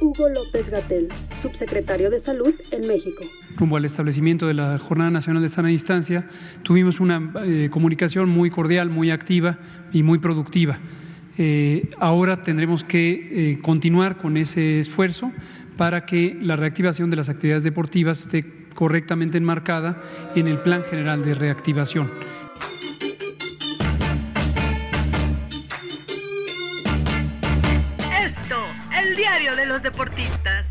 Hugo López Gatel, subsecretario de Salud en México. Rumbo al establecimiento de la Jornada Nacional de Sana Distancia, tuvimos una eh, comunicación muy cordial, muy activa y muy productiva. Eh, ahora tendremos que eh, continuar con ese esfuerzo para que la reactivación de las actividades deportivas esté correctamente enmarcada en el Plan General de Reactivación. Diario de los deportistas.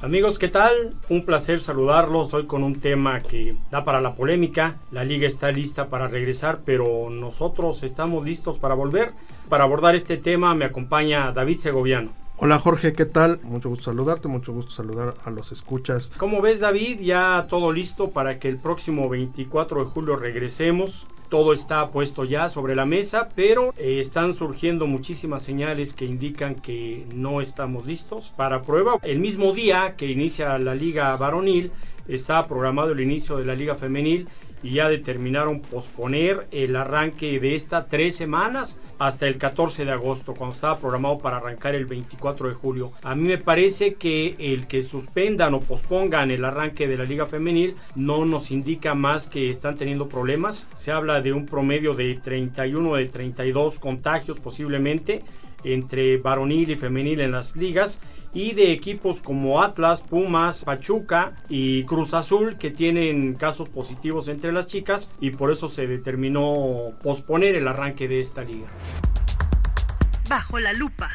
Amigos, ¿qué tal? Un placer saludarlos hoy con un tema que da para la polémica. La liga está lista para regresar, pero nosotros estamos listos para volver. Para abordar este tema me acompaña David Segoviano. Hola Jorge, ¿qué tal? Mucho gusto saludarte, mucho gusto saludar a los escuchas. ¿Cómo ves David? Ya todo listo para que el próximo 24 de julio regresemos todo está puesto ya sobre la mesa, pero eh, están surgiendo muchísimas señales que indican que no estamos listos para prueba. El mismo día que inicia la liga varonil, está programado el inicio de la liga femenil y ya determinaron posponer el arranque de esta tres semanas hasta el 14 de agosto, cuando estaba programado para arrancar el 24 de julio. A mí me parece que el que suspendan o pospongan el arranque de la liga femenil no nos indica más que están teniendo problemas. Se habla de un promedio de 31 de 32 contagios posiblemente entre varonil y femenil en las ligas y de equipos como Atlas, Pumas, Pachuca y Cruz Azul que tienen casos positivos entre las chicas y por eso se determinó posponer el arranque de esta liga. Bajo la lupa.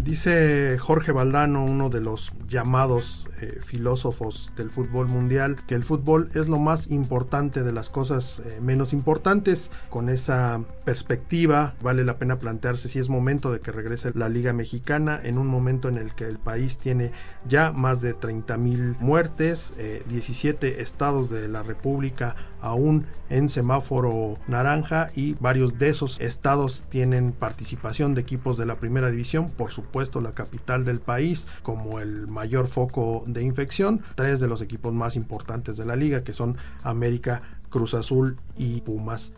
Dice Jorge Valdano, uno de los llamados eh, filósofos del fútbol mundial, que el fútbol es lo más importante de las cosas eh, menos importantes. Con esa perspectiva vale la pena plantearse si es momento de que regrese la Liga Mexicana en un momento en el que el país tiene ya más de 30 mil muertes, 17 eh, estados de la República aún en semáforo naranja y varios de esos estados tienen participación de equipos de la primera división, por supuesto la capital del país como el mayor foco de infección, tres de los equipos más importantes de la liga que son América, Cruz Azul y Pumas.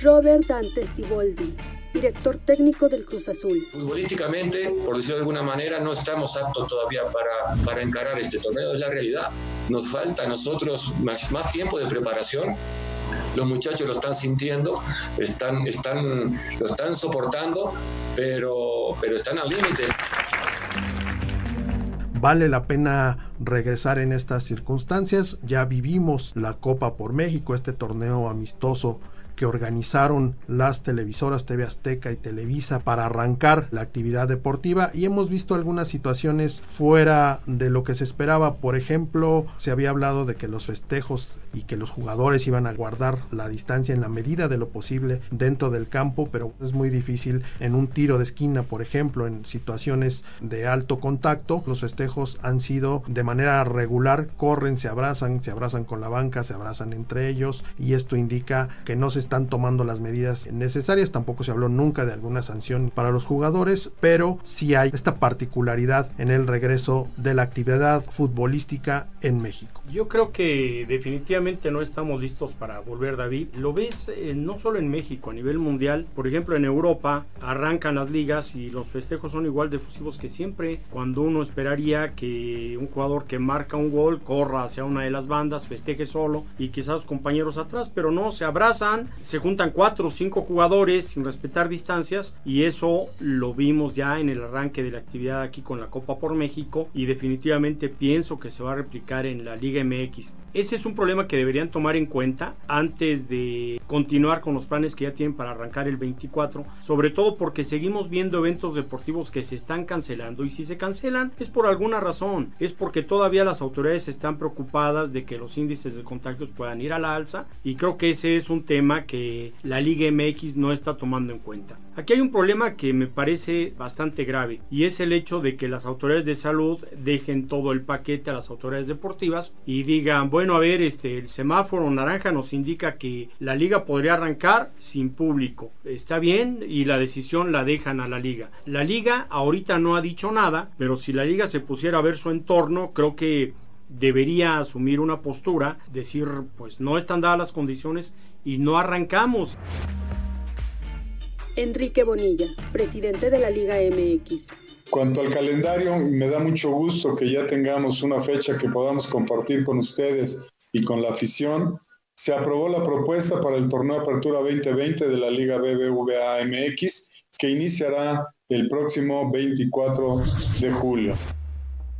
Robert Dante Siboldi, director técnico del Cruz Azul. Futbolísticamente, por decirlo de alguna manera, no estamos aptos todavía para, para encarar este torneo, es la realidad. Nos falta a nosotros más, más tiempo de preparación. Los muchachos lo están sintiendo, están, están, lo están soportando, pero, pero están al límite. Vale la pena regresar en estas circunstancias. Ya vivimos la Copa por México, este torneo amistoso que organizaron las televisoras TV Azteca y Televisa para arrancar la actividad deportiva y hemos visto algunas situaciones fuera de lo que se esperaba. Por ejemplo, se había hablado de que los festejos y que los jugadores iban a guardar la distancia en la medida de lo posible dentro del campo, pero es muy difícil en un tiro de esquina, por ejemplo, en situaciones de alto contacto. Los festejos han sido de manera regular, corren, se abrazan, se abrazan con la banca, se abrazan entre ellos y esto indica que no se están tomando las medidas necesarias. Tampoco se habló nunca de alguna sanción para los jugadores, pero sí hay esta particularidad en el regreso de la actividad futbolística en México. Yo creo que definitivamente no estamos listos para volver, David. Lo ves eh, no solo en México, a nivel mundial. Por ejemplo, en Europa arrancan las ligas y los festejos son igual de fusivos que siempre. Cuando uno esperaría que un jugador que marca un gol corra hacia una de las bandas, festeje solo y quizás compañeros atrás, pero no, se abrazan, se juntan cuatro o cinco jugadores sin respetar distancias y eso lo vimos ya en el arranque de la actividad aquí con la Copa por México y definitivamente pienso que se va a replicar en la Liga MX. Ese es un problema que deberían tomar en cuenta antes de continuar con los planes que ya tienen para arrancar el 24, sobre todo porque seguimos viendo eventos deportivos que se están cancelando y si se cancelan es por alguna razón, es porque todavía las autoridades están preocupadas de que los índices de contagios puedan ir a la alza y creo que ese es un tema que la Liga MX no está tomando en cuenta. Aquí hay un problema que me parece bastante grave y es el hecho de que las autoridades de salud dejen todo el paquete a las autoridades deportivas y digan, bueno, a ver, este el semáforo naranja nos indica que la liga podría arrancar sin público. Está bien y la decisión la dejan a la liga. La liga ahorita no ha dicho nada, pero si la liga se pusiera a ver su entorno, creo que debería asumir una postura, decir, pues no están dadas las condiciones y no arrancamos. Enrique Bonilla, presidente de la Liga MX. Cuanto al calendario, me da mucho gusto que ya tengamos una fecha que podamos compartir con ustedes y con la afición. Se aprobó la propuesta para el torneo Apertura 2020 de la Liga BBVA MX, que iniciará el próximo 24 de julio.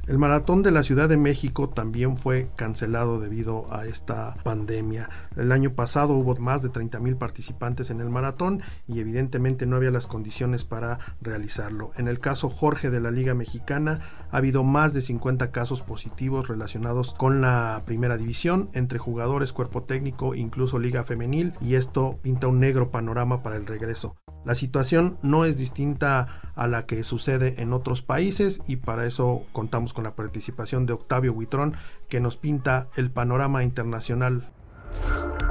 El maratón de la Ciudad de México también fue cancelado debido a esta pandemia. El año pasado hubo más de 30 mil participantes en el maratón y evidentemente no había las condiciones para realizarlo. En el caso Jorge de la Liga Mexicana ha habido más de 50 casos positivos relacionados con la primera división entre jugadores, cuerpo técnico, incluso liga femenil y esto pinta un negro panorama para el regreso. La situación no es distinta a la que sucede en otros países y para eso contamos con la participación de Octavio Huitrón que nos pinta el panorama internacional.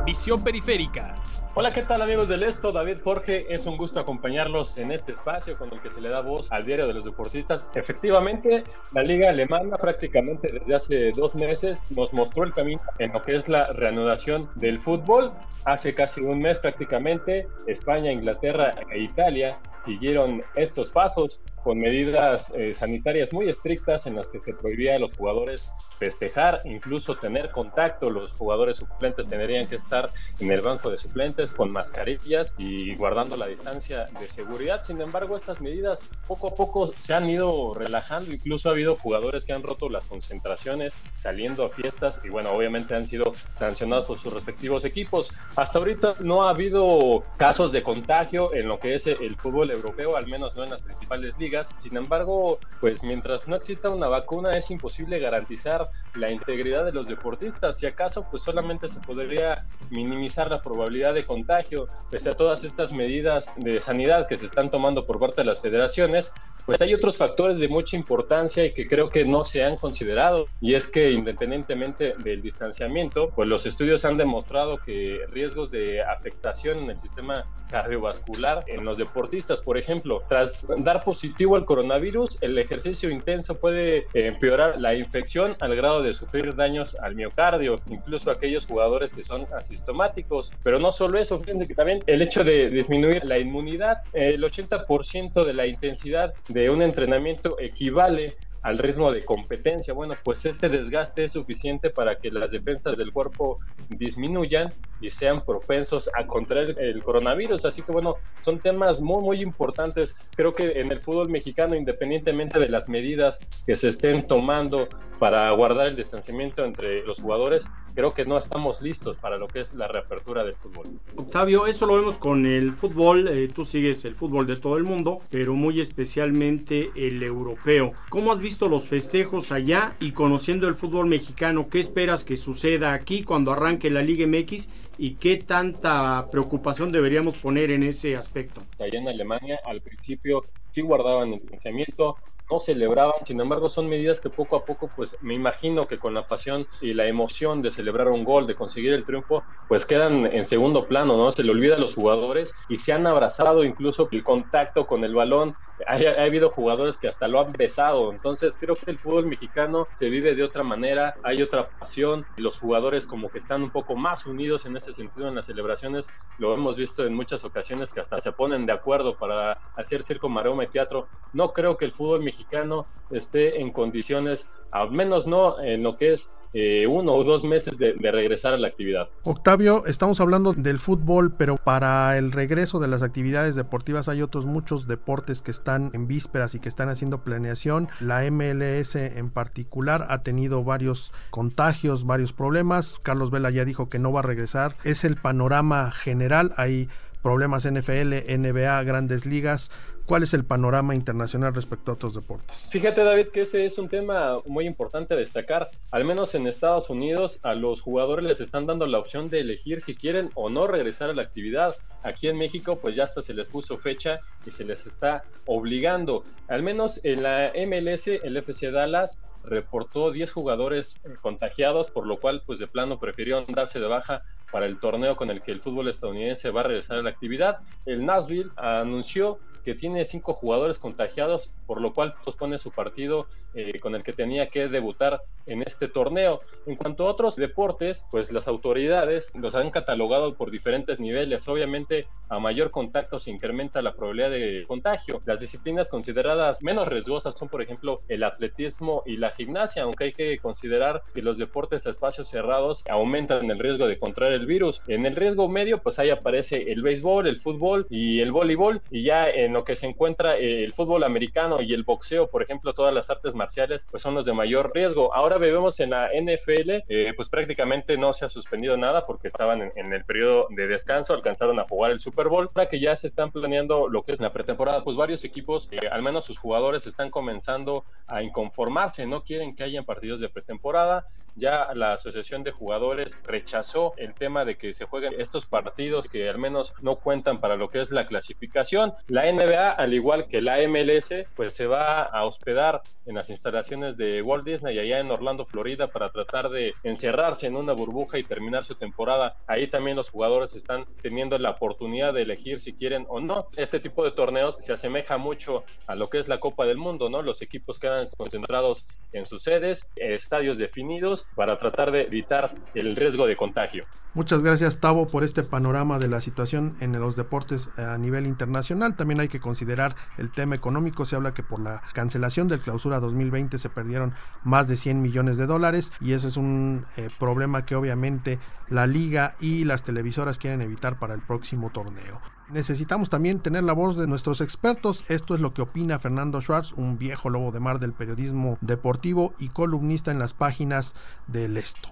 Visión periférica. Hola, ¿qué tal amigos del Esto? David Jorge, es un gusto acompañarlos en este espacio con el que se le da voz al diario de los deportistas. Efectivamente, la liga alemana prácticamente desde hace dos meses nos mostró el camino en lo que es la reanudación del fútbol Hace casi un mes prácticamente, España, Inglaterra e Italia siguieron estos pasos con medidas eh, sanitarias muy estrictas en las que se prohibía a los jugadores festejar, incluso tener contacto. Los jugadores suplentes tendrían que estar en el banco de suplentes con mascarillas y guardando la distancia de seguridad. Sin embargo, estas medidas poco a poco se han ido relajando. Incluso ha habido jugadores que han roto las concentraciones saliendo a fiestas y bueno, obviamente han sido sancionados por sus respectivos equipos. Hasta ahorita no ha habido casos de contagio en lo que es el fútbol europeo, al menos no en las principales ligas sin embargo, pues mientras no exista una vacuna es imposible garantizar la integridad de los deportistas. Si acaso, pues solamente se podría minimizar la probabilidad de contagio. Pese a todas estas medidas de sanidad que se están tomando por parte de las federaciones, pues hay otros factores de mucha importancia y que creo que no se han considerado. Y es que independientemente del distanciamiento, pues los estudios han demostrado que riesgos de afectación en el sistema cardiovascular en los deportistas, por ejemplo, tras dar positivo al coronavirus, el ejercicio intenso puede empeorar la infección al grado de sufrir daños al miocardio, incluso aquellos jugadores que son asintomáticos. Pero no solo eso, fíjense que también el hecho de disminuir la inmunidad, el 80% de la intensidad de un entrenamiento equivale al ritmo de competencia. Bueno, pues este desgaste es suficiente para que las defensas del cuerpo disminuyan y sean propensos a contraer el coronavirus. Así que bueno, son temas muy, muy importantes. Creo que en el fútbol mexicano, independientemente de las medidas que se estén tomando para guardar el distanciamiento entre los jugadores, creo que no estamos listos para lo que es la reapertura del fútbol. Octavio, eso lo vemos con el fútbol. Eh, tú sigues el fútbol de todo el mundo, pero muy especialmente el europeo. ¿Cómo has visto los festejos allá y conociendo el fútbol mexicano, ¿qué esperas que suceda aquí cuando arranque la Liga MX y qué tanta preocupación deberíamos poner en ese aspecto? Allá en Alemania al principio sí guardaban el pensamiento, no celebraban, sin embargo son medidas que poco a poco pues me imagino que con la pasión y la emoción de celebrar un gol, de conseguir el triunfo, pues quedan en segundo plano, ¿no? Se le olvida a los jugadores y se han abrazado incluso el contacto con el balón, ha, habido jugadores que hasta lo han besado, entonces creo que el fútbol mexicano se vive de otra manera, hay otra pasión, los jugadores como que están un poco más unidos en ese sentido en las celebraciones, lo hemos visto en muchas ocasiones que hasta se ponen de acuerdo para hacer circo, maroma y teatro, no creo que el fútbol mexicano esté en condiciones, al menos no en lo que es eh, uno o dos meses de, de, regresar a la actividad. Octavio, estamos hablando del fútbol, pero para el regreso de las actividades deportivas hay otros muchos deportes que están en vísperas y que están haciendo planeación. La MLS en particular ha tenido varios contagios, varios problemas. Carlos Vela ya dijo que no va a regresar. Es el panorama general. Hay problemas NFL, NBA, grandes ligas ¿Cuál es el panorama internacional respecto a otros deportes? Fíjate David que ese es un tema muy importante destacar. Al menos en Estados Unidos a los jugadores les están dando la opción de elegir si quieren o no regresar a la actividad. Aquí en México pues ya hasta se les puso fecha y se les está obligando. Al menos en la MLS, el FC Dallas reportó 10 jugadores contagiados, por lo cual pues de plano prefirieron darse de baja para el torneo con el que el fútbol estadounidense va a regresar a la actividad. El Nashville anunció que tiene cinco jugadores contagiados, por lo cual pospone su partido eh, con el que tenía que debutar en este torneo. En cuanto a otros deportes, pues las autoridades los han catalogado por diferentes niveles. Obviamente, a mayor contacto se incrementa la probabilidad de contagio. Las disciplinas consideradas menos riesgosas son, por ejemplo, el atletismo y la gimnasia, aunque hay que considerar que los deportes a espacios cerrados aumentan el riesgo de contraer el virus. En el riesgo medio, pues ahí aparece el béisbol, el fútbol y el voleibol, y ya en lo que se encuentra el fútbol americano y el boxeo, por ejemplo, todas las artes marciales, pues son los de mayor riesgo. Ahora vemos en la NFL, eh, pues prácticamente no se ha suspendido nada porque estaban en, el periodo de descanso, alcanzaron a jugar el Super Bowl. Ahora que ya se están planeando lo que es la pretemporada, pues varios equipos, eh, al menos sus jugadores, están comenzando a inconformarse, no quieren que hayan partidos de pretemporada. Ya la Asociación de Jugadores rechazó el tema de que se jueguen estos partidos que al menos no cuentan para lo que es la clasificación. La NBA, al igual que la MLS, pues se va a hospedar en las instalaciones de Walt Disney allá en Orlando, Florida, para tratar de encerrarse en una burbuja y terminar su temporada. Ahí también los jugadores están teniendo la oportunidad de elegir si quieren o no. Este tipo de torneos se asemeja mucho a lo que es la Copa del Mundo, ¿no? Los equipos quedan concentrados en sus sedes, estadios definidos, para tratar de evitar el riesgo de contagio. Muchas gracias, Tavo, por este panorama de la situación en los deportes a nivel internacional. También hay que considerar el tema económico. Se habla que por la cancelación del clausura 2020 se perdieron más de 100 millones de dólares y eso es un eh, problema que obviamente la liga y las televisoras quieren evitar para el próximo torneo. Necesitamos también tener la voz de nuestros expertos. Esto es lo que opina Fernando Schwartz, un viejo lobo de mar del periodismo deportivo y columnista en las páginas del Esto.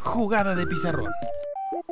Jugada de pizarrón.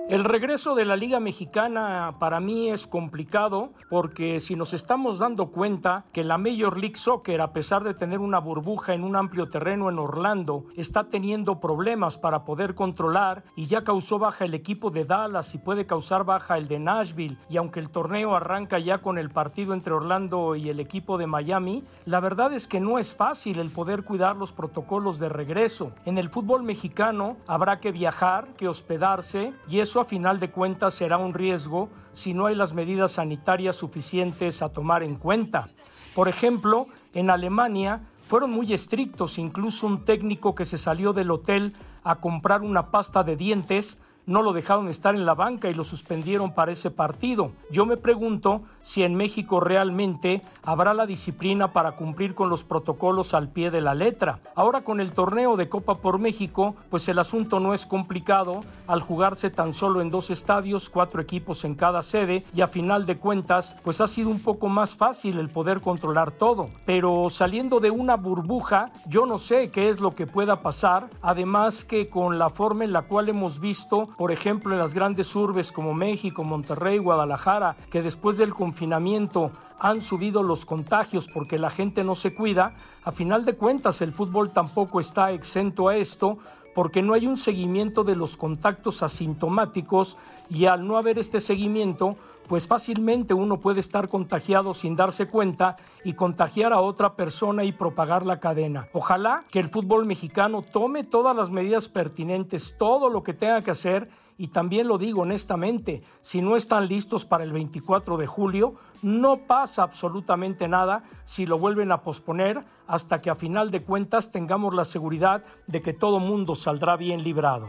El regreso de la Liga Mexicana para mí es complicado porque si nos estamos dando cuenta que la Major League Soccer, a pesar de tener una burbuja en un amplio terreno en Orlando, está teniendo problemas para poder controlar y ya causó baja el equipo de Dallas y puede causar baja el de Nashville y aunque el torneo arranca ya con el partido entre Orlando y el equipo de Miami, la verdad es que no es fácil el poder cuidar los protocolos de regreso. En el fútbol mexicano habrá que viajar, que hospedarse y eso a final de cuentas será un riesgo si no hay las medidas sanitarias suficientes a tomar en cuenta. Por ejemplo, en Alemania fueron muy estrictos, incluso un técnico que se salió del hotel a comprar una pasta de dientes no lo dejaron estar en la banca y lo suspendieron para ese partido. Yo me pregunto si en México realmente habrá la disciplina para cumplir con los protocolos al pie de la letra. Ahora con el torneo de Copa por México, pues el asunto no es complicado al jugarse tan solo en dos estadios, cuatro equipos en cada sede y a final de cuentas, pues ha sido un poco más fácil el poder controlar todo. Pero saliendo de una burbuja, yo no sé qué es lo que pueda pasar, además que con la forma en la cual hemos visto por ejemplo, en las grandes urbes como México, Monterrey, Guadalajara, que después del confinamiento han subido los contagios porque la gente no se cuida, a final de cuentas el fútbol tampoco está exento a esto porque no hay un seguimiento de los contactos asintomáticos y al no haber este seguimiento, pues fácilmente uno puede estar contagiado sin darse cuenta y contagiar a otra persona y propagar la cadena. Ojalá que el fútbol mexicano tome todas las medidas pertinentes, todo lo que tenga que hacer y también lo digo honestamente, si no están listos para el 24 de julio, no pasa absolutamente nada si lo vuelven a posponer hasta que a final de cuentas tengamos la seguridad de que todo mundo saldrá bien librado.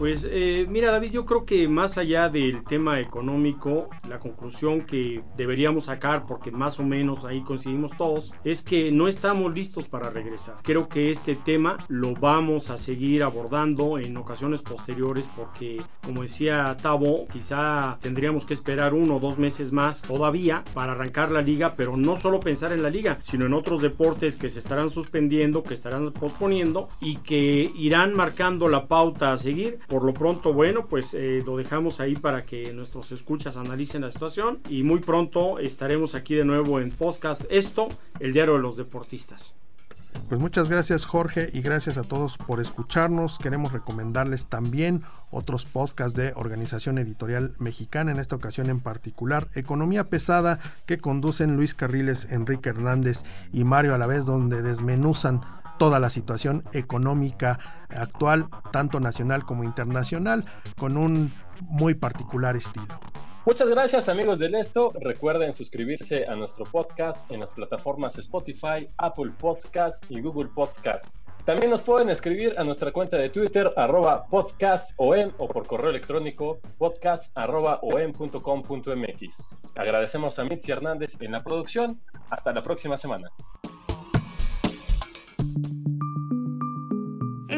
Pues eh, mira David, yo creo que más allá del tema económico, la conclusión que deberíamos sacar, porque más o menos ahí coincidimos todos, es que no estamos listos para regresar. Creo que este tema lo vamos a seguir abordando en ocasiones posteriores porque, como decía Tavo, quizá tendríamos que esperar uno o dos meses más todavía para arrancar la liga, pero no solo pensar en la liga, sino en otros deportes que se estarán suspendiendo, que estarán posponiendo y que irán marcando la pauta a seguir Por lo pronto, bueno, pues eh, lo dejamos ahí para que nuestros escuchas analicen la situación y muy pronto estaremos aquí de nuevo en podcast Esto, el diario de los deportistas. Pues muchas gracias Jorge y gracias a todos por escucharnos. Queremos recomendarles también otros podcasts de Organización Editorial Mexicana, en esta ocasión en particular Economía Pesada, que conducen Luis Carriles, Enrique Hernández y Mario Alavés, donde desmenuzan toda la situación económica actual, tanto nacional como internacional, con un muy particular estilo. Muchas gracias amigos del Esto. Recuerden suscribirse a nuestro podcast en las plataformas Spotify, Apple Podcast y Google Podcast. También nos pueden escribir a nuestra cuenta de Twitter arroba podcastom o por correo electrónico podcast Agradecemos a Mitzi Hernández en la producción. Hasta la próxima semana.